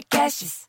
Podcasts.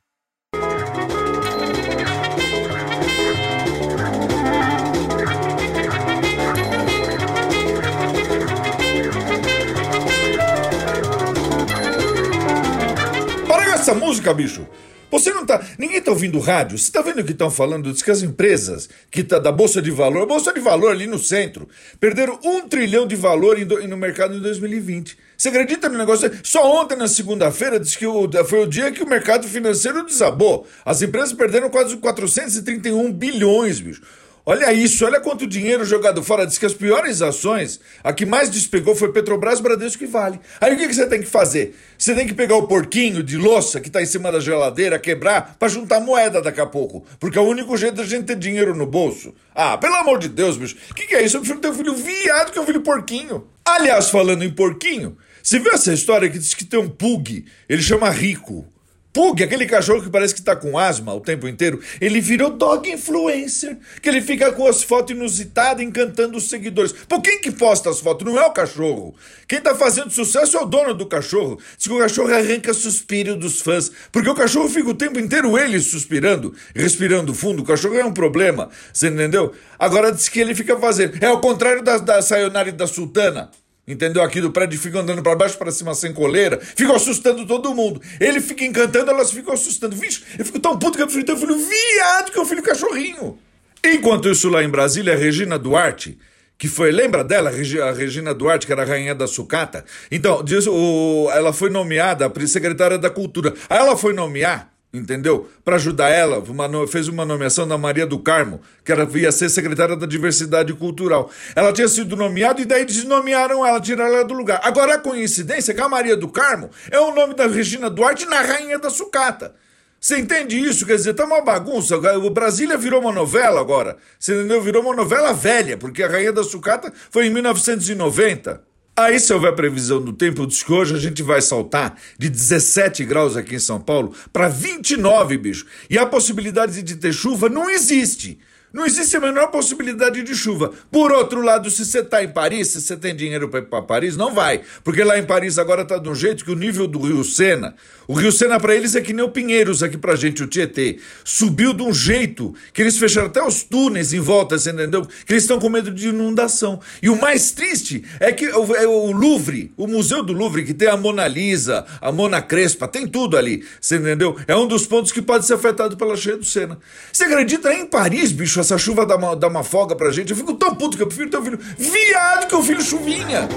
Para essa música, bicho! Você não tá. Ninguém tá ouvindo rádio. Você tá vendo o que estão falando? Diz que as empresas que tá da Bolsa de Valor, a Bolsa de Valor ali no centro, perderam um trilhão de valor em do- no mercado em 2020. Você acredita no negócio? Só ontem, na segunda-feira, diz que o- foi o dia que o mercado financeiro desabou. As empresas perderam quase 431 bilhões, bicho. Olha isso, olha quanto dinheiro jogado fora. Diz que as piores ações, a que mais despegou foi Petrobras, Bradesco e Vale. Aí o que, que você tem que fazer? Você tem que pegar o porquinho de louça que tá em cima da geladeira, quebrar, pra juntar moeda daqui a pouco. Porque é o único jeito da gente ter dinheiro no bolso. Ah, pelo amor de Deus, bicho. O que, que é isso? Eu prefiro ter um filho viado que um filho porquinho. Aliás, falando em porquinho, você viu essa história que diz que tem um pug? Ele chama Rico. Pug, aquele cachorro que parece que tá com asma o tempo inteiro, ele virou dog influencer. Que ele fica com as fotos inusitadas encantando os seguidores. Pô, quem que posta as fotos? Não é o cachorro. Quem tá fazendo sucesso é o dono do cachorro. Diz que o cachorro arranca suspiro dos fãs. Porque o cachorro fica o tempo inteiro ele suspirando, respirando fundo. O cachorro é um problema. Você entendeu? Agora diz que ele fica fazendo. É o contrário da, da Sayonara e da Sultana. Entendeu? Aqui do prédio fica andando pra baixo pra cima sem coleira, fica assustando todo mundo. Ele fica encantando, elas ficam assustando. Vixe, eu fico tão puto que eu prefiro ter um filho viado que eu filho cachorrinho. Enquanto isso, lá em Brasília, a Regina Duarte, que foi, lembra dela, a Regi- a Regina Duarte, que era a rainha da sucata? Então, diz, o, ela foi nomeada secretária da cultura. Aí ela foi nomear entendeu? Para ajudar ela, uma fez uma nomeação da Maria do Carmo, que ela ia ser secretária da Diversidade Cultural. Ela tinha sido nomeada e daí desnomearam ela, tiraram ela do lugar. Agora a coincidência é que a Maria do Carmo é o nome da Regina Duarte na Rainha da Sucata. Você entende isso? Quer dizer, tá uma bagunça. O Brasília virou uma novela agora. Você entendeu? Virou uma novela velha, porque a Rainha da Sucata foi em 1990. Aí, se houver previsão do tempo, diz que hoje a gente vai saltar de 17 graus aqui em São Paulo para 29, bicho. E a possibilidade de ter chuva não existe. Não existe a menor possibilidade de chuva. Por outro lado, se você tá em Paris, se você tem dinheiro para ir para Paris, não vai. Porque lá em Paris agora tá de um jeito que o nível do Rio Sena, o Rio Sena para eles é que nem o Pinheiros aqui pra gente, o Tietê. Subiu de um jeito que eles fecharam até os túneis em volta, você entendeu? Que eles estão com medo de inundação. E o mais triste é que o, é o Louvre, o Museu do Louvre, que tem a Mona Lisa, a Mona Crespa, tem tudo ali, você entendeu? É um dos pontos que pode ser afetado pela cheia do Sena. Você acredita em Paris, bicho, essa chuva dá uma, dá uma folga pra gente? Eu fico tão puto que eu prefiro ter um filho viado que eu filho chuvinha.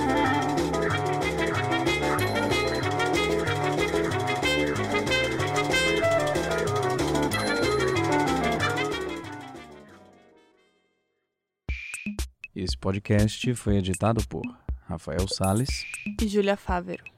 Esse podcast foi editado por Rafael Sales e Júlia Fávero.